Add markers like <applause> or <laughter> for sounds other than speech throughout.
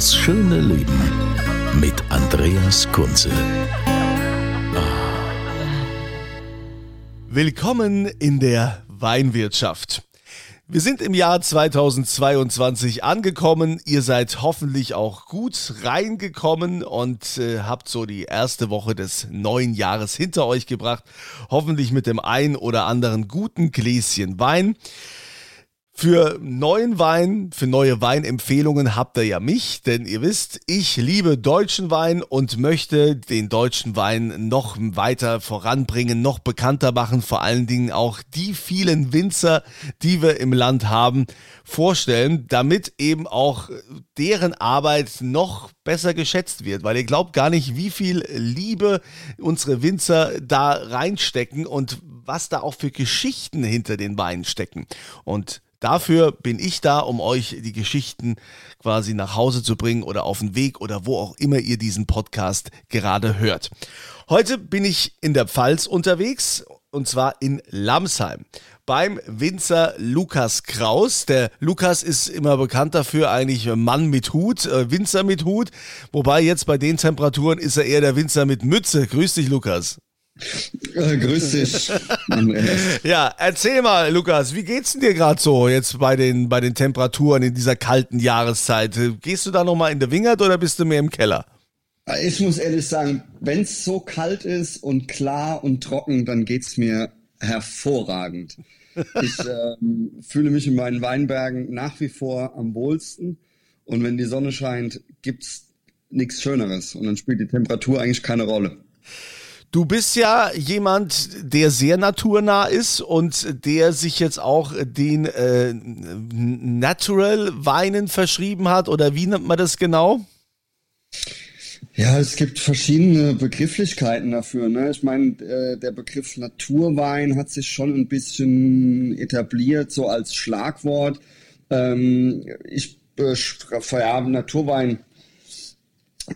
Das schöne Leben mit Andreas Kunze. Willkommen in der Weinwirtschaft. Wir sind im Jahr 2022 angekommen. Ihr seid hoffentlich auch gut reingekommen und äh, habt so die erste Woche des neuen Jahres hinter euch gebracht. Hoffentlich mit dem ein oder anderen guten Gläschen Wein. Für neuen Wein, für neue Weinempfehlungen habt ihr ja mich, denn ihr wisst, ich liebe deutschen Wein und möchte den deutschen Wein noch weiter voranbringen, noch bekannter machen, vor allen Dingen auch die vielen Winzer, die wir im Land haben, vorstellen, damit eben auch deren Arbeit noch besser geschätzt wird, weil ihr glaubt gar nicht, wie viel Liebe unsere Winzer da reinstecken und was da auch für Geschichten hinter den Weinen stecken. Und Dafür bin ich da, um euch die Geschichten quasi nach Hause zu bringen oder auf den Weg oder wo auch immer ihr diesen Podcast gerade hört. Heute bin ich in der Pfalz unterwegs und zwar in Lamsheim beim Winzer Lukas Kraus. Der Lukas ist immer bekannt dafür, eigentlich Mann mit Hut, äh, Winzer mit Hut. Wobei jetzt bei den Temperaturen ist er eher der Winzer mit Mütze. Grüß dich, Lukas. Äh, grüß dich. ja, erzähl mal, Lukas, wie geht's denn dir gerade so jetzt bei den, bei den Temperaturen in dieser kalten Jahreszeit? Gehst du da nochmal in der Wingert oder bist du mehr im Keller? Ich muss ehrlich sagen, wenn es so kalt ist und klar und trocken, dann geht's mir hervorragend. Ich <laughs> ähm, fühle mich in meinen Weinbergen nach wie vor am wohlsten. Und wenn die Sonne scheint, gibt's nichts Schöneres. Und dann spielt die Temperatur eigentlich keine Rolle. Du bist ja jemand, der sehr naturnah ist und der sich jetzt auch den äh, Natural Weinen verschrieben hat oder wie nennt man das genau? Ja, es gibt verschiedene Begrifflichkeiten dafür. Ne? Ich meine, äh, der Begriff Naturwein hat sich schon ein bisschen etabliert, so als Schlagwort. Ähm, ich äh, ja, Naturwein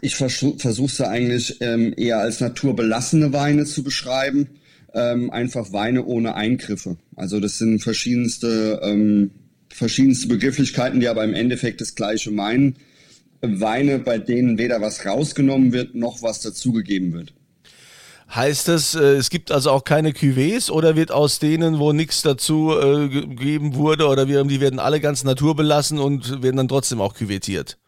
ich versuche es eigentlich ähm, eher als naturbelassene Weine zu beschreiben. Ähm, einfach Weine ohne Eingriffe. Also das sind verschiedenste, ähm, verschiedenste Begrifflichkeiten, die aber im Endeffekt das gleiche meinen. Weine, bei denen weder was rausgenommen wird, noch was dazugegeben wird. Heißt das, äh, es gibt also auch keine Cuvées oder wird aus denen, wo nichts dazu äh, gegeben wurde oder wir, die werden alle ganz naturbelassen und werden dann trotzdem auch cuvetiert?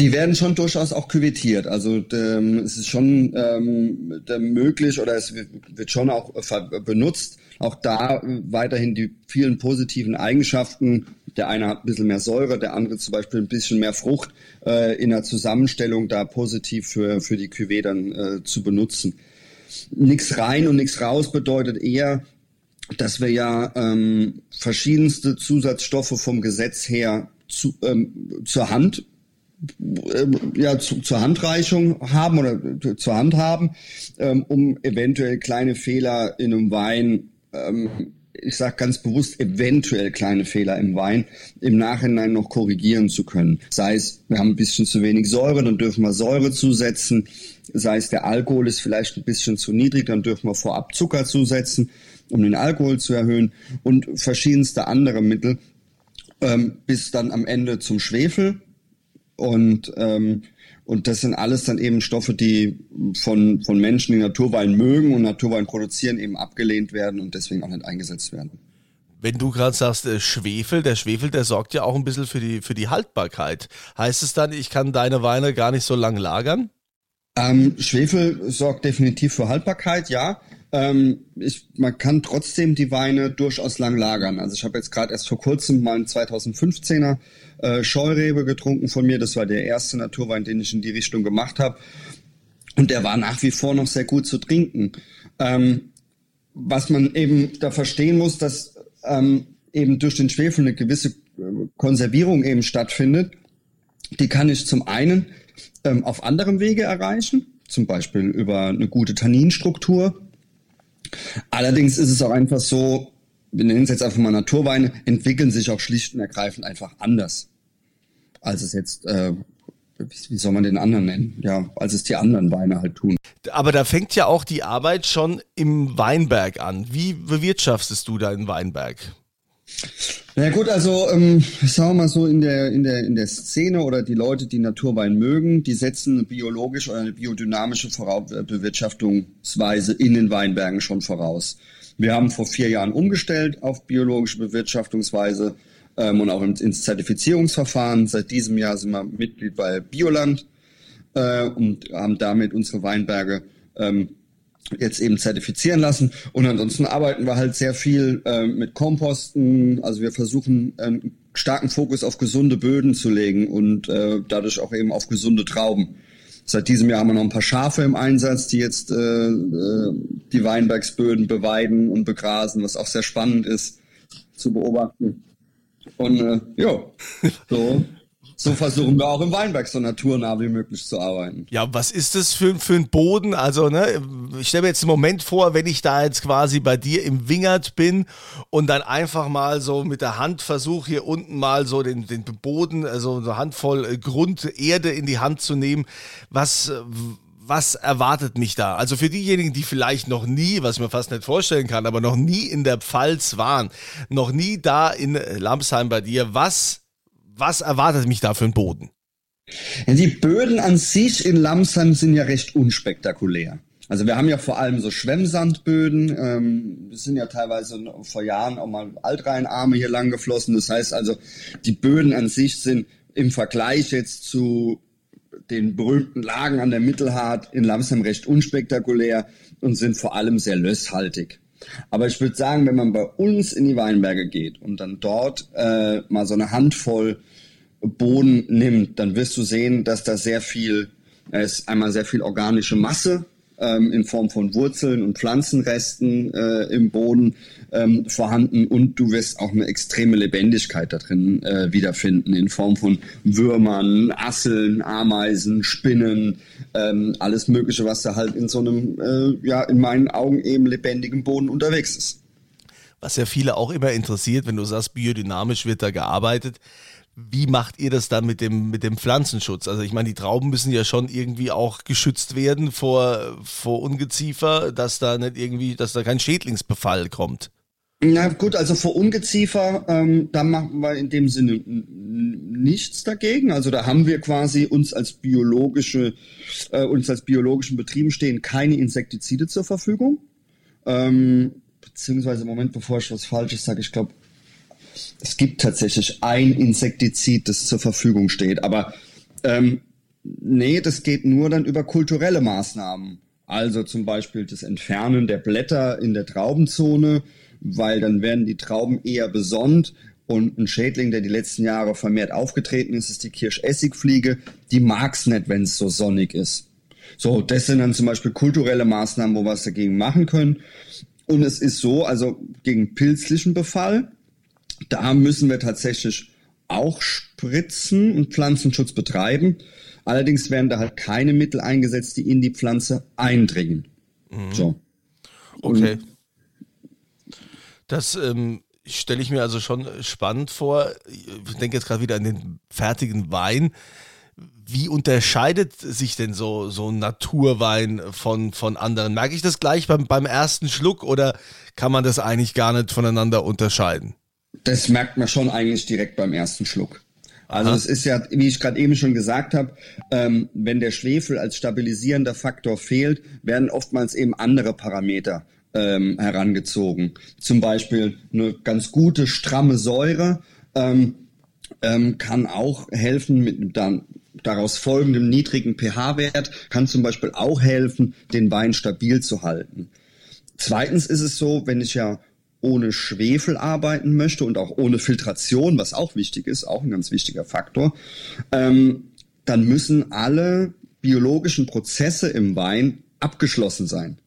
Die werden schon durchaus auch küvettiert. Also ähm, es ist schon ähm, möglich oder es wird schon auch benutzt. Auch da weiterhin die vielen positiven Eigenschaften. Der eine hat ein bisschen mehr Säure, der andere zum Beispiel ein bisschen mehr Frucht äh, in der Zusammenstellung da positiv für, für die Cuvée dann äh, zu benutzen. Nix rein und nichts raus bedeutet eher, dass wir ja ähm, verschiedenste Zusatzstoffe vom Gesetz her zu, ähm, zur Hand ja, zu, zur Handreichung haben oder zur Hand haben, ähm, um eventuell kleine Fehler in einem Wein, ähm, ich sage ganz bewusst eventuell kleine Fehler im Wein, im Nachhinein noch korrigieren zu können. Sei es, wir haben ein bisschen zu wenig Säure, dann dürfen wir Säure zusetzen. Sei es, der Alkohol ist vielleicht ein bisschen zu niedrig, dann dürfen wir vorab Zucker zusetzen, um den Alkohol zu erhöhen und verschiedenste andere Mittel, ähm, bis dann am Ende zum Schwefel und, ähm, und das sind alles dann eben Stoffe, die von, von Menschen, die Naturwein mögen und Naturwein produzieren, eben abgelehnt werden und deswegen auch nicht eingesetzt werden. Wenn du gerade sagst, äh, Schwefel, der Schwefel, der sorgt ja auch ein bisschen für die, für die Haltbarkeit. Heißt es dann, ich kann deine Weine gar nicht so lange lagern? Ähm, Schwefel sorgt definitiv für Haltbarkeit, ja. Ähm, ich, man kann trotzdem die Weine durchaus lang lagern. Also ich habe jetzt gerade erst vor kurzem mal einen 2015er äh, Scheurebe getrunken von mir. Das war der erste Naturwein, den ich in die Richtung gemacht habe. Und der war nach wie vor noch sehr gut zu trinken. Ähm, was man eben da verstehen muss, dass ähm, eben durch den Schwefel eine gewisse äh, Konservierung eben stattfindet. Die kann ich zum einen ähm, auf anderem Wege erreichen, zum Beispiel über eine gute Tanninstruktur. Allerdings ist es auch einfach so, wir nennen es jetzt einfach mal Naturweine, entwickeln sich auch schlicht und ergreifend einfach anders. Als es jetzt, äh, wie soll man den anderen nennen? Ja, als es die anderen Weine halt tun. Aber da fängt ja auch die Arbeit schon im Weinberg an. Wie bewirtschaftest du deinen Weinberg? Na ja, gut, also ähm, sagen wir mal so in der in der in der Szene oder die Leute, die Naturwein mögen, die setzen eine biologische oder eine biodynamische Bewirtschaftungsweise in den Weinbergen schon voraus. Wir haben vor vier Jahren umgestellt auf biologische Bewirtschaftungsweise ähm, und auch ins, Zertifizierungsverfahren. Seit diesem Jahr sind wir Mitglied bei Bioland äh, und haben damit unsere Weinberge ähm, jetzt eben zertifizieren lassen. Und ansonsten arbeiten wir halt sehr viel äh, mit Komposten. Also wir versuchen einen starken Fokus auf gesunde Böden zu legen und äh, dadurch auch eben auf gesunde Trauben. Seit diesem Jahr haben wir noch ein paar Schafe im Einsatz, die jetzt äh, äh, die Weinbergsböden beweiden und begrasen, was auch sehr spannend ist zu beobachten. Und äh, ja, so so versuchen wir auch im Weinberg so naturnah wie möglich zu arbeiten. Ja, was ist das für, für ein Boden? Also, ne, ich stelle mir jetzt einen Moment vor, wenn ich da jetzt quasi bei dir im Wingert bin und dann einfach mal so mit der Hand versuche, hier unten mal so den, den Boden, also eine Handvoll äh, Grunderde in die Hand zu nehmen. Was, was erwartet mich da? Also für diejenigen, die vielleicht noch nie, was ich mir fast nicht vorstellen kann, aber noch nie in der Pfalz waren, noch nie da in Lamsheim bei dir, was was erwartet mich da für ein Boden? Die Böden an sich in Lamsheim sind ja recht unspektakulär. Also wir haben ja vor allem so Schwemmsandböden. Ähm, sind ja teilweise vor Jahren auch mal Altrheinarme hier lang geflossen. Das heißt also, die Böden an sich sind im Vergleich jetzt zu den berühmten Lagen an der Mittelhart in Lamsheim recht unspektakulär und sind vor allem sehr lösshaltig. Aber ich würde sagen, wenn man bei uns in die Weinberge geht und dann dort äh, mal so eine Handvoll Boden nimmt, dann wirst du sehen, dass da sehr viel, es ist einmal sehr viel organische Masse ähm, in Form von Wurzeln und Pflanzenresten äh, im Boden ähm, vorhanden und du wirst auch eine extreme Lebendigkeit da drin äh, wiederfinden in Form von Würmern, Asseln, Ameisen, Spinnen, ähm, alles Mögliche, was da halt in so einem, äh, ja, in meinen Augen eben lebendigen Boden unterwegs ist. Was ja viele auch immer interessiert, wenn du sagst, biodynamisch wird da gearbeitet wie macht ihr das dann mit dem, mit dem Pflanzenschutz? Also ich meine, die Trauben müssen ja schon irgendwie auch geschützt werden vor, vor Ungeziefer, dass da nicht irgendwie, dass da kein Schädlingsbefall kommt. Na gut, also vor Ungeziefer, ähm, da machen wir in dem Sinne nichts dagegen. Also da haben wir quasi uns als biologische, äh, uns als biologischen Betrieben stehen keine Insektizide zur Verfügung. Ähm, beziehungsweise, Moment, bevor ich was Falsches sage, ich glaube, es gibt tatsächlich ein Insektizid, das zur Verfügung steht. Aber ähm, nee, das geht nur dann über kulturelle Maßnahmen. Also zum Beispiel das Entfernen der Blätter in der Traubenzone, weil dann werden die Trauben eher besonnt. Und ein Schädling, der die letzten Jahre vermehrt aufgetreten ist, ist die Kirschessigfliege. Die mag's nicht, wenn es so sonnig ist. So, das sind dann zum Beispiel kulturelle Maßnahmen, wo wir es dagegen machen können. Und es ist so, also gegen pilzlichen Befall da müssen wir tatsächlich auch spritzen und Pflanzenschutz betreiben. Allerdings werden da halt keine Mittel eingesetzt, die in die Pflanze eindringen. Mhm. So. Okay. Das ähm, stelle ich mir also schon spannend vor. Ich denke jetzt gerade wieder an den fertigen Wein. Wie unterscheidet sich denn so, so ein Naturwein von, von anderen? Merke ich das gleich beim, beim ersten Schluck oder kann man das eigentlich gar nicht voneinander unterscheiden? Das merkt man schon eigentlich direkt beim ersten Schluck. Also es ist ja, wie ich gerade eben schon gesagt habe, ähm, wenn der Schwefel als stabilisierender Faktor fehlt, werden oftmals eben andere Parameter ähm, herangezogen. Zum Beispiel eine ganz gute, stramme Säure ähm, ähm, kann auch helfen mit dann daraus folgendem niedrigen pH-Wert, kann zum Beispiel auch helfen, den Wein stabil zu halten. Zweitens ist es so, wenn ich ja ohne Schwefel arbeiten möchte und auch ohne Filtration, was auch wichtig ist, auch ein ganz wichtiger Faktor, ähm, dann müssen alle biologischen Prozesse im Wein abgeschlossen sein.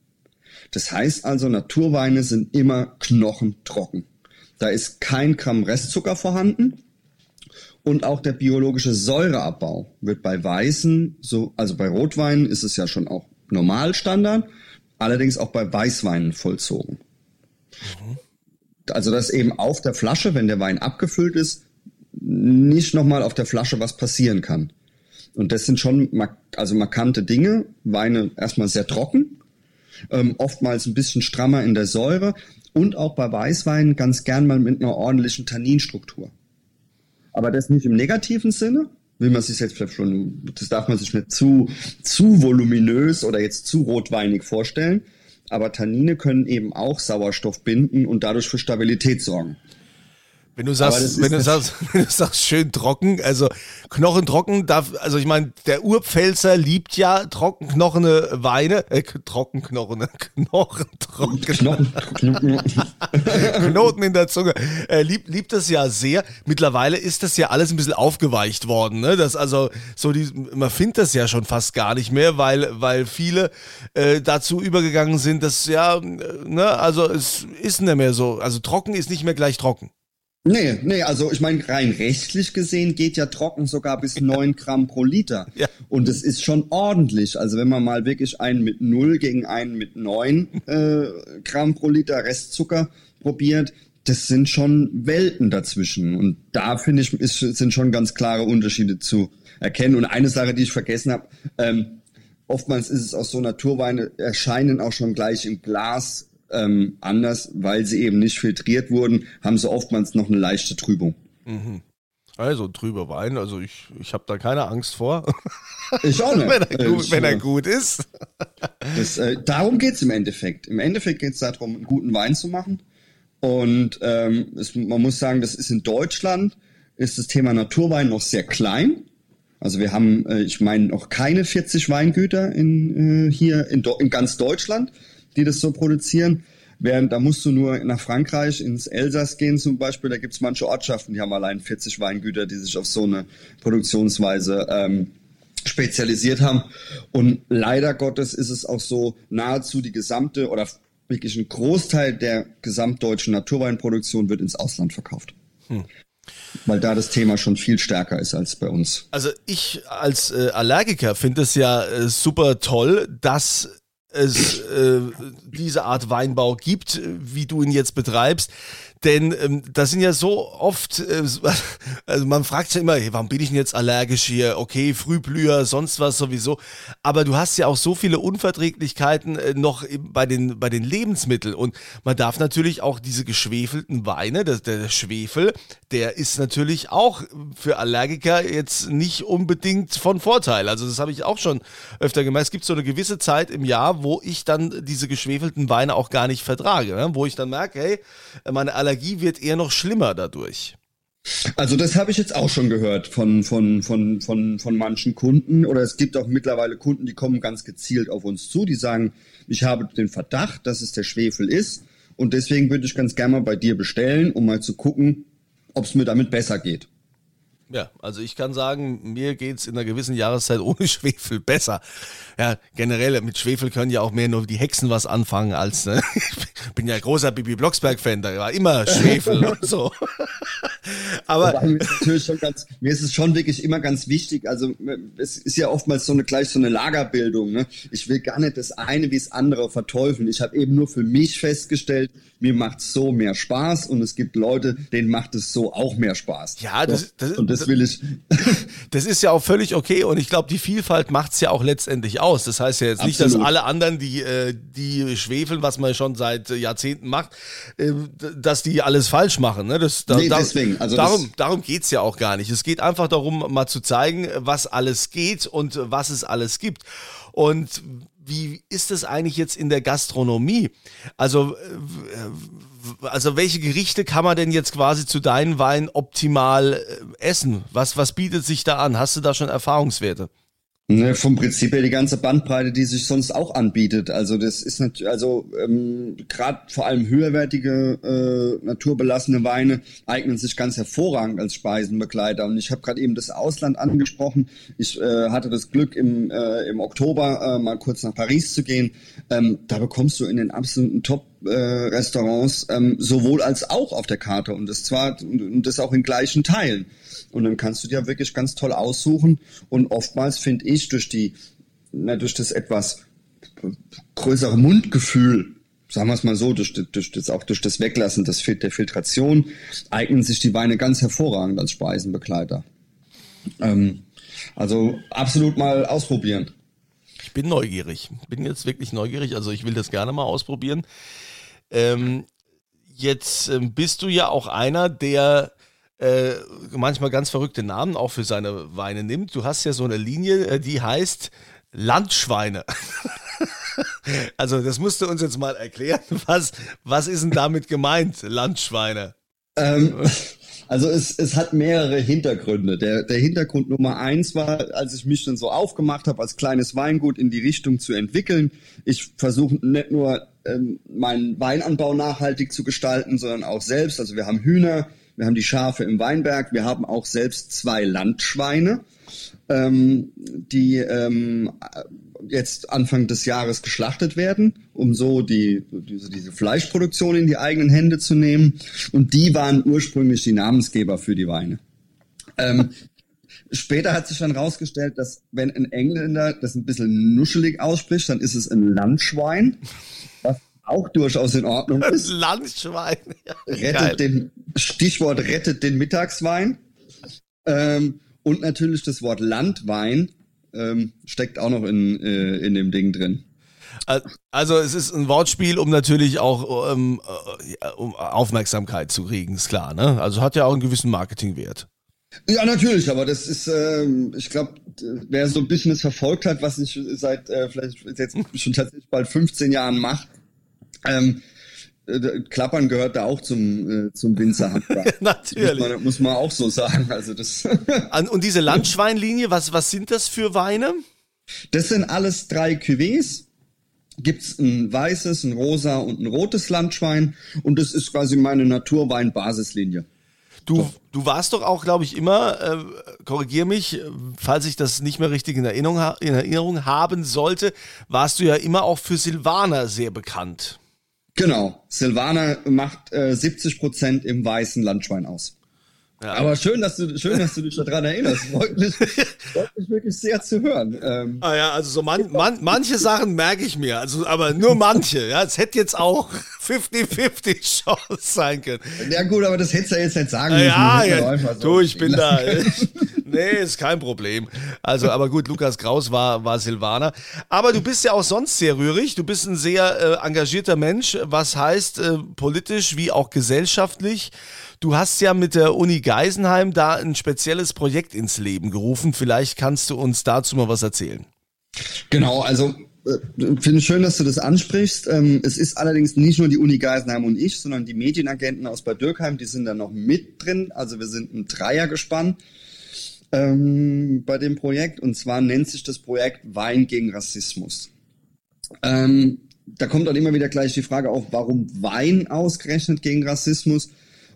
Das heißt also, Naturweine sind immer knochentrocken. Da ist kein Gramm Restzucker vorhanden. Und auch der biologische Säureabbau wird bei Weißen, so, also bei Rotweinen ist es ja schon auch Normalstandard, allerdings auch bei Weißweinen vollzogen. Mhm. Also dass eben auf der Flasche, wenn der Wein abgefüllt ist, nicht nochmal auf der Flasche was passieren kann. Und das sind schon also markante Dinge. Weine erstmal sehr trocken, ähm, oftmals ein bisschen strammer in der Säure und auch bei Weißweinen ganz gern mal mit einer ordentlichen Tanninstruktur. Aber das nicht im negativen Sinne, will man sich jetzt vielleicht schon, das darf man sich nicht zu, zu voluminös oder jetzt zu rotweinig vorstellen. Aber Tannine können eben auch Sauerstoff binden und dadurch für Stabilität sorgen. Wenn du sagst, wenn du sagst, <laughs> wenn du sagst, schön trocken, also Knochen trocken, darf, also ich meine, der Urpfälzer liebt ja trockenknochene Weine, äh, trockenknochene, <laughs> Knochen trocken. Knochen, Knoten in der Zunge. Er liebt, liebt das ja sehr. Mittlerweile ist das ja alles ein bisschen aufgeweicht worden, ne? Das also so die, man findet das ja schon fast gar nicht mehr, weil, weil viele äh, dazu übergegangen sind, dass ja, ne, also es ist nicht mehr so, also trocken ist nicht mehr gleich trocken. Nee, nee, also ich meine, rein rechtlich gesehen geht ja trocken sogar bis neun Gramm pro Liter. Ja. Und es ist schon ordentlich. Also wenn man mal wirklich einen mit null gegen einen mit neun äh, Gramm pro Liter Restzucker probiert, das sind schon Welten dazwischen. Und da finde ich, ist, sind schon ganz klare Unterschiede zu erkennen. Und eine Sache, die ich vergessen habe, ähm, oftmals ist es auch so, Naturweine erscheinen auch schon gleich im Glas ähm, anders, weil sie eben nicht filtriert wurden, haben sie oftmals noch eine leichte Trübung. Mhm. Also trüber Wein, also ich, ich habe da keine Angst vor. <laughs> Ich auch nicht. wenn, er gut, wenn er gut ist. Das, äh, darum geht's im Endeffekt. Im Endeffekt geht's darum, einen guten Wein zu machen. Und ähm, es, man muss sagen, das ist in Deutschland, ist das Thema Naturwein noch sehr klein. Also wir haben, äh, ich meine, noch keine 40 Weingüter in, äh, hier in, in ganz Deutschland die das so produzieren. Während da musst du nur nach Frankreich, ins Elsass gehen zum Beispiel, da gibt's manche Ortschaften, die haben allein 40 Weingüter, die sich auf so eine Produktionsweise ähm, spezialisiert haben. Und leider Gottes ist es auch so, nahezu die gesamte oder wirklich ein Großteil der gesamtdeutschen Naturweinproduktion wird ins Ausland verkauft. Hm. Weil da das Thema schon viel stärker ist als bei uns. Also ich als äh, Allergiker finde es ja äh, super toll, dass es äh, diese Art Weinbau gibt, wie du ihn jetzt betreibst. Denn ähm, das sind ja so oft, äh, <laughs> also man fragt sich ja immer, hey, warum bin ich denn jetzt allergisch hier? Okay, Frühblüher, sonst was sowieso. Aber du hast ja auch so viele Unverträglichkeiten äh, noch bei den, bei den Lebensmitteln. Und man darf natürlich auch diese geschwefelten Weine, das, der Schwefel, der ist natürlich auch für Allergiker jetzt nicht unbedingt von Vorteil. Also das habe ich auch schon öfter gemerkt. Es gibt so eine gewisse Zeit im Jahr, wo ich dann diese geschwefelten Weine auch gar nicht vertrage. Ne? Wo ich dann merke, hey, meine Allergie Allergie wird eher noch schlimmer dadurch. Also das habe ich jetzt auch schon gehört von, von, von, von, von manchen Kunden. Oder es gibt auch mittlerweile Kunden, die kommen ganz gezielt auf uns zu, die sagen, ich habe den Verdacht, dass es der Schwefel ist. Und deswegen würde ich ganz gerne mal bei dir bestellen, um mal zu gucken, ob es mir damit besser geht. Ja, also ich kann sagen, mir geht es in einer gewissen Jahreszeit <laughs> ohne Schwefel besser. Ja, generell mit Schwefel können ja auch mehr nur die Hexen was anfangen als, ne? <laughs> Ich bin ja großer Bibi Blocksberg-Fan, da war immer Schwefel <laughs> und so. Aber mir ist, natürlich schon ganz, mir ist es schon wirklich immer ganz wichtig. Also es ist ja oftmals so eine gleich so eine Lagerbildung. Ne? Ich will gar nicht das eine wie das andere verteufeln. Ich habe eben nur für mich festgestellt, mir macht so mehr Spaß und es gibt Leute, denen macht es so auch mehr Spaß. Ja, das, das und das will ich. <laughs> Das ist ja auch völlig okay und ich glaube, die Vielfalt macht es ja auch letztendlich aus. Das heißt ja jetzt nicht, Absolut. dass alle anderen, die, äh, die schwefeln, was man schon seit Jahrzehnten macht, äh, dass die alles falsch machen. Ne? Das, da, nee, deswegen. Also darum darum geht es ja auch gar nicht. Es geht einfach darum, mal zu zeigen, was alles geht und was es alles gibt. Und wie ist es eigentlich jetzt in der Gastronomie? Also, äh, also welche Gerichte kann man denn jetzt quasi zu deinen Weinen optimal äh, essen? Was, was bietet sich da an? Hast du da schon Erfahrungswerte? Ne, vom Prinzip her die ganze Bandbreite, die sich sonst auch anbietet. Also das ist natürlich, also ähm, gerade vor allem höherwertige äh, naturbelassene Weine eignen sich ganz hervorragend als Speisenbegleiter. Und ich habe gerade eben das Ausland angesprochen. Ich äh, hatte das Glück im, äh, im Oktober äh, mal kurz nach Paris zu gehen. Ähm, da bekommst du in den absoluten Top äh, Restaurants ähm, sowohl als auch auf der Karte und das zwar und das auch in gleichen Teilen. Und dann kannst du dir wirklich ganz toll aussuchen. Und oftmals finde ich durch die, na, durch das etwas größere Mundgefühl, sagen wir es mal so, durch, durch das, auch durch das Weglassen des, der Filtration, eignen sich die Weine ganz hervorragend als Speisenbegleiter. Ähm, also absolut mal ausprobieren. Ich bin neugierig. Bin jetzt wirklich neugierig. Also ich will das gerne mal ausprobieren. Ähm, jetzt ähm, bist du ja auch einer, der äh, manchmal ganz verrückte Namen auch für seine Weine nimmt. Du hast ja so eine Linie, äh, die heißt Landschweine. <laughs> also das musst du uns jetzt mal erklären. <laughs> Was, was ist denn damit gemeint, Landschweine? Ähm, also es, es hat mehrere Hintergründe. Der, der Hintergrund Nummer eins war, als ich mich dann so aufgemacht habe, als kleines Weingut in die Richtung zu entwickeln. Ich versuche nicht nur ähm, meinen Weinanbau nachhaltig zu gestalten, sondern auch selbst. Also wir haben Hühner, wir haben die Schafe im Weinberg, wir haben auch selbst zwei Landschweine, ähm, die ähm, jetzt Anfang des Jahres geschlachtet werden, um so die, diese, diese Fleischproduktion in die eigenen Hände zu nehmen. Und die waren ursprünglich die Namensgeber für die Weine. Ähm, später hat sich dann rausgestellt, dass wenn ein Engländer das ein bisschen nuschelig ausspricht, dann ist es ein Landschwein auch durchaus in Ordnung ist. Landschwein. Ja, rettet geil. den, Stichwort rettet den Mittagswein. Ähm, und natürlich das Wort Landwein ähm, steckt auch noch in, äh, in dem Ding drin. Also es ist ein Wortspiel, um natürlich auch ähm, äh, um Aufmerksamkeit zu kriegen, ist klar. Ne? Also hat ja auch einen gewissen Marketingwert. Ja, natürlich, aber das ist, ähm, ich glaube, wer so ein bisschen es verfolgt hat, was ich seit äh, vielleicht jetzt schon tatsächlich bald 15 Jahren mache, ähm, äh, Klappern gehört da auch zum, äh, zum Winzerhandwerk. Natürlich. <laughs> Muss man, muss man auch so sagen. Also das <laughs> und diese Landschweinlinie, was, was sind das für Weine? Das sind alles drei Cuvées. Gibt's ein weißes, ein rosa und ein rotes Landschwein. Und das ist quasi meine Naturwein-Basislinie. Du, du warst doch auch, glaube ich, immer, äh, korrigier mich, falls ich das nicht mehr richtig in Erinnerung, in Erinnerung haben sollte, warst du ja immer auch für Silvaner sehr bekannt. Genau. Silvana macht äh, 70 Prozent im weißen Landschwein aus. Ja. Aber schön, dass du schön, dass du dich daran erinnerst. <laughs> Freut mich, freut mich wirklich sehr zu hören. Ähm, ah ja, also so man, man, manche Sachen merke ich mir, also aber nur manche. Ja, es hätte jetzt auch <laughs> 50-50 Chance sein können. Ja gut, aber das hättest du ja jetzt nicht sagen müssen. Ja, ja, so du, ich bin da. <laughs> nee, ist kein Problem. Also, aber gut, Lukas Kraus war, war Silvaner. Aber du bist ja auch sonst sehr rührig. Du bist ein sehr äh, engagierter Mensch, was heißt äh, politisch wie auch gesellschaftlich. Du hast ja mit der Uni Geisenheim da ein spezielles Projekt ins Leben gerufen. Vielleicht kannst du uns dazu mal was erzählen. Genau, also äh, finde schön, dass du das ansprichst. Ähm, es ist allerdings nicht nur die Uni Geisenheim und ich, sondern die Medienagenten aus Bad Dürkheim, die sind da noch mit drin. Also wir sind ein Dreiergespann ähm, bei dem Projekt. Und zwar nennt sich das Projekt Wein gegen Rassismus. Ähm, da kommt dann immer wieder gleich die Frage auf, warum Wein ausgerechnet gegen Rassismus?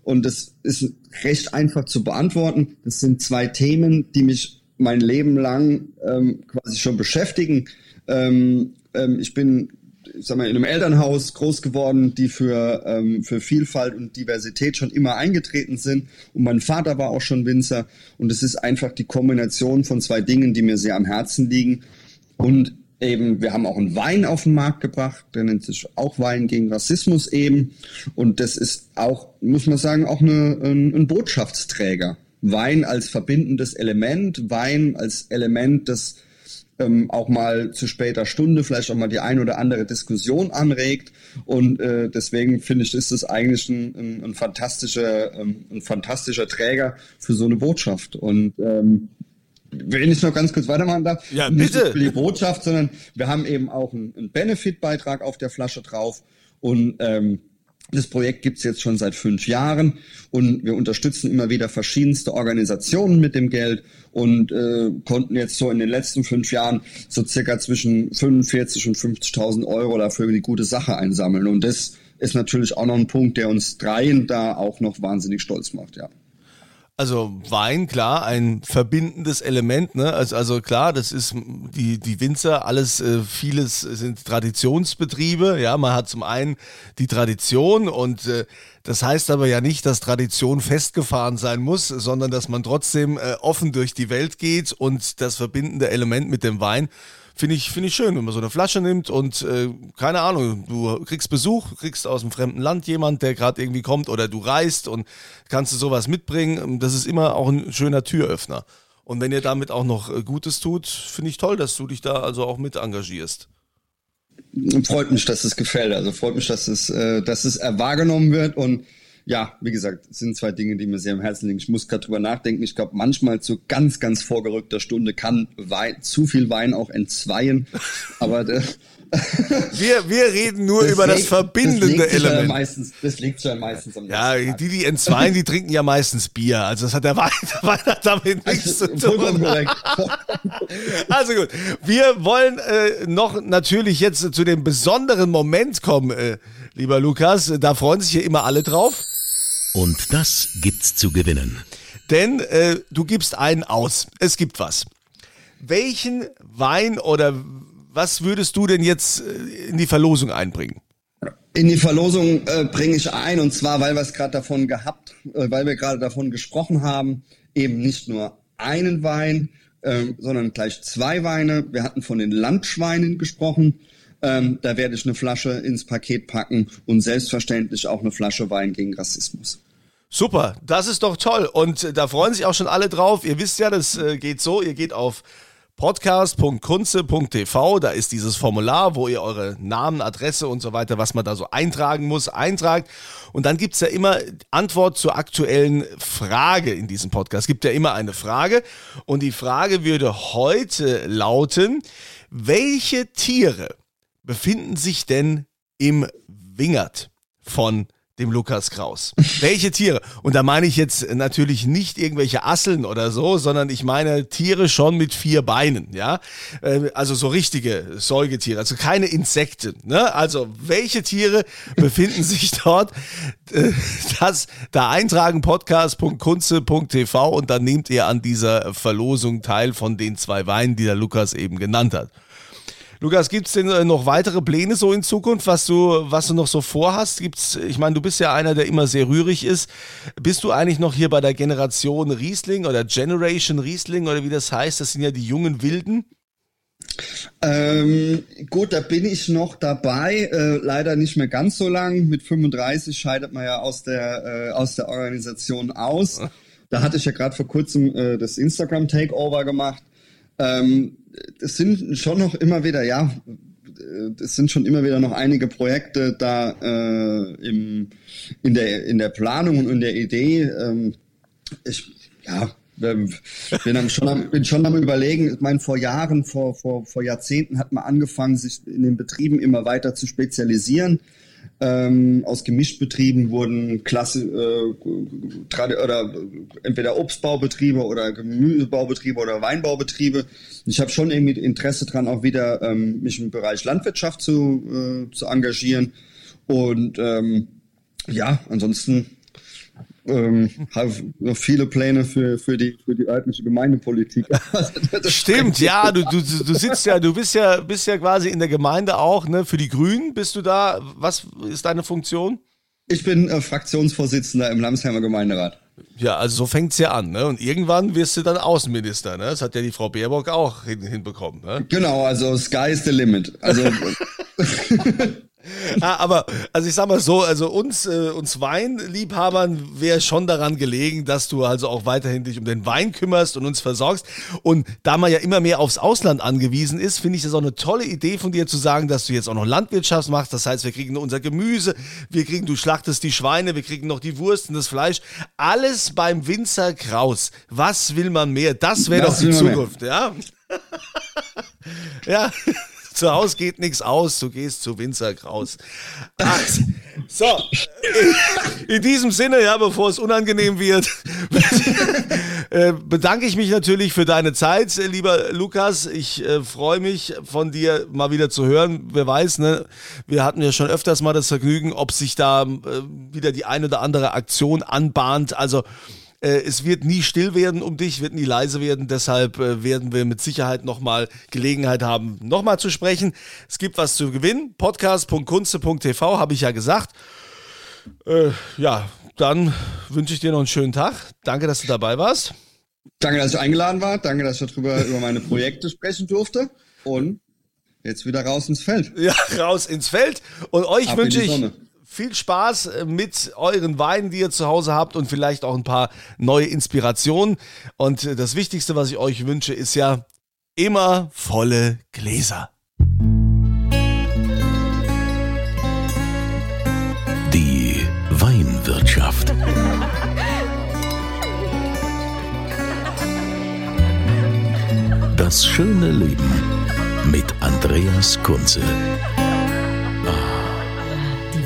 Und das ist recht einfach zu beantworten. Das sind zwei Themen, die mich mein Leben lang ähm, quasi schon beschäftigen. Ähm, ähm, ich bin ich sag mal, in einem Elternhaus groß geworden, die für, ähm, für Vielfalt und Diversität schon immer eingetreten sind. Und mein Vater war auch schon Winzer. Und es ist einfach die Kombination von zwei Dingen, die mir sehr am Herzen liegen. Und eben, wir haben auch einen Wein auf den Markt gebracht, der nennt sich auch Wein gegen Rassismus eben. Und das ist auch, muss man sagen, auch eine, ein, ein Botschaftsträger. Wein als verbindendes Element, Wein als Element, das ähm, auch mal zu später Stunde vielleicht auch mal die ein oder andere Diskussion anregt. Und äh, deswegen finde ich, ist es eigentlich ein, ein, ein fantastischer, ähm, ein fantastischer Träger für so eine Botschaft. Und ähm, wenn ich noch ganz kurz weitermachen darf, ja, bitte. nicht die Botschaft, sondern wir haben eben auch einen, einen Benefit-Beitrag auf der Flasche drauf und ähm, Das Projekt gibt's jetzt schon seit fünf Jahren und wir unterstützen immer wieder verschiedenste Organisationen mit dem Geld und äh, konnten jetzt so in den letzten fünf Jahren so circa zwischen 45 und 50.000 Euro dafür die gute Sache einsammeln. Und das ist natürlich auch noch ein Punkt, der uns dreien da auch noch wahnsinnig stolz macht, ja. Also Wein, klar, ein verbindendes Element, ne? Also, also klar, das ist die, die Winzer, alles, äh, vieles sind Traditionsbetriebe, ja, man hat zum einen die Tradition und äh, das heißt aber ja nicht, dass Tradition festgefahren sein muss, sondern dass man trotzdem äh, offen durch die Welt geht und das verbindende Element mit dem Wein finde ich, finde ich schön, wenn man so eine Flasche nimmt und äh, keine Ahnung, du kriegst Besuch, kriegst aus einem fremden Land jemand, der gerade irgendwie kommt oder du reist und kannst du sowas mitbringen. Das ist immer auch ein schöner Türöffner. Und wenn ihr damit auch noch äh, Gutes tut, finde ich toll, dass du dich da also auch mit engagierst. Freut mich, dass es gefällt. Also freut mich, dass es, äh, dass es wahrgenommen wird und ja, wie gesagt, es sind zwei Dinge, die mir sehr am Herzen liegen. Ich muss gerade drüber nachdenken. Ich glaube, manchmal zu ganz, ganz vorgerückter Stunde kann Wein, zu viel Wein auch entzweien. <laughs> Aber der, wir, wir reden nur das über legt, das verbindende das Element. Ja meistens, das liegt ja meistens am Ja, die, die entzweien, die trinken ja meistens Bier. Also das hat der Wein, der Wein hat damit nichts also, zu tun. <laughs> also gut, wir wollen äh, noch natürlich jetzt zu dem besonderen Moment kommen, äh, lieber Lukas. Da freuen sich ja immer alle drauf. Und das gibt's zu gewinnen. Denn äh, du gibst einen aus. Es gibt was. Welchen Wein oder was würdest du denn jetzt äh, in die Verlosung einbringen? In die Verlosung äh, bringe ich ein und zwar, weil wir es gerade davon gehabt, äh, weil wir gerade davon gesprochen haben, eben nicht nur einen Wein, äh, sondern gleich zwei Weine. Wir hatten von den Landschweinen gesprochen. Ähm, da werde ich eine Flasche ins Paket packen und selbstverständlich auch eine Flasche Wein gegen Rassismus. Super, das ist doch toll. Und äh, da freuen sich auch schon alle drauf. Ihr wisst ja, das äh, geht so. Ihr geht auf podcast.kunze.tv. Da ist dieses Formular, wo ihr eure Namen, Adresse und so weiter, was man da so eintragen muss, eintragt. Und dann gibt's ja immer Antwort zur aktuellen Frage in diesem Podcast. Es gibt ja immer eine Frage. Und die Frage würde heute lauten, welche Tiere befinden sich denn im Wingert von dem Lukas Kraus. <laughs> Welche Tiere? Und da meine ich jetzt natürlich nicht irgendwelche Asseln oder so, sondern ich meine Tiere schon mit vier Beinen, ja? Äh, also so richtige Säugetiere, also keine Insekten, ne? Also welche Tiere <laughs> befinden sich dort? Äh, das da eintragen podcast.kunze.tv und dann nehmt ihr an dieser Verlosung teil von den zwei Weinen, die der Lukas eben genannt hat. Lukas, gibt es denn äh, noch weitere Pläne so in Zukunft, was du, was du noch so vorhast? Gibt's, ich meine, du bist ja einer, der immer sehr rührig ist. Bist du eigentlich noch hier bei der Generation Riesling oder Generation Riesling oder wie das heißt? Das sind ja die jungen Wilden. Ähm, gut, da bin ich noch dabei, äh, leider nicht mehr ganz so lang. Mit 35 scheidet man ja aus der, äh, aus der Organisation aus. Da hatte ich ja gerade vor kurzem äh, das Instagram Takeover gemacht. Ähm, es sind schon noch immer wieder, ja, es sind schon immer wieder noch einige Projekte da äh, im, in, der, in der Planung und in der Idee. Ähm, ich, ja, bin, dann schon am, bin schon am überlegen, ich meine, vor Jahren, vor, vor, vor Jahrzehnten hat man angefangen, sich in den Betrieben immer weiter zu spezialisieren. Ähm, aus Gemischtbetrieben wurden Klasse äh, oder entweder Obstbaubetriebe oder Gemüsebaubetriebe oder Weinbaubetriebe. Ich habe schon irgendwie Interesse dran, auch wieder ähm, mich im Bereich Landwirtschaft zu, äh, zu engagieren. Und ähm, ja, ansonsten ähm, habe noch viele Pläne für, für, die, für die örtliche Gemeindepolitik. <laughs> Stimmt, ja, du, du, du sitzt ja, du bist ja, bist ja quasi in der Gemeinde auch, ne? Für die Grünen bist du da. Was ist deine Funktion? Ich bin äh, Fraktionsvorsitzender im Lamsheimer Gemeinderat. Ja, also so fängt's ja an, ne? Und irgendwann wirst du dann Außenminister, ne? Das hat ja die Frau Baerbock auch hin, hinbekommen, ne? Genau, also Sky is the limit. Also <laughs> <laughs> <laughs> ah, aber, also ich sag mal so, also uns, äh, uns Weinliebhabern wäre schon daran gelegen, dass du also auch weiterhin dich um den Wein kümmerst und uns versorgst. Und da man ja immer mehr aufs Ausland angewiesen ist, finde ich das auch eine tolle Idee von dir zu sagen, dass du jetzt auch noch Landwirtschaft machst. Das heißt, wir kriegen unser Gemüse, wir kriegen, du schlachtest die Schweine, wir kriegen noch die Wurst und das Fleisch. Alles beim Winzer Kraus. Was will man mehr? Das wäre doch die Zukunft, ja? <laughs> ja zu Hause geht nichts aus, du gehst zu Winzer Kraus. So, in diesem Sinne, ja, bevor es unangenehm wird, <laughs> äh, bedanke ich mich natürlich für deine Zeit, lieber Lukas. Ich äh, freue mich, von dir mal wieder zu hören. Wer weiß, ne? Wir hatten ja schon öfters mal das Vergnügen, ob sich da äh, wieder die eine oder andere Aktion anbahnt. Also, äh, es wird nie still werden um dich, wird nie leise werden. Deshalb äh, werden wir mit Sicherheit nochmal Gelegenheit haben, nochmal zu sprechen. Es gibt was zu gewinnen. Podcast.kunze.tv habe ich ja gesagt. Äh, ja, dann wünsche ich dir noch einen schönen Tag. Danke, dass du dabei warst. Danke, dass ich eingeladen war. Danke, dass ich darüber über meine Projekte sprechen durfte. Und jetzt wieder raus ins Feld. Ja, raus ins Feld. Und euch Ab wünsche ich viel Spaß äh, mit euren Weinen, die ihr zu Hause habt und vielleicht auch ein paar neue Inspirationen. Und äh, das Wichtigste, was ich euch wünsche, ist ja immer volle Gläser. Die Weinwirtschaft. Das schöne Leben mit Andreas Kunze.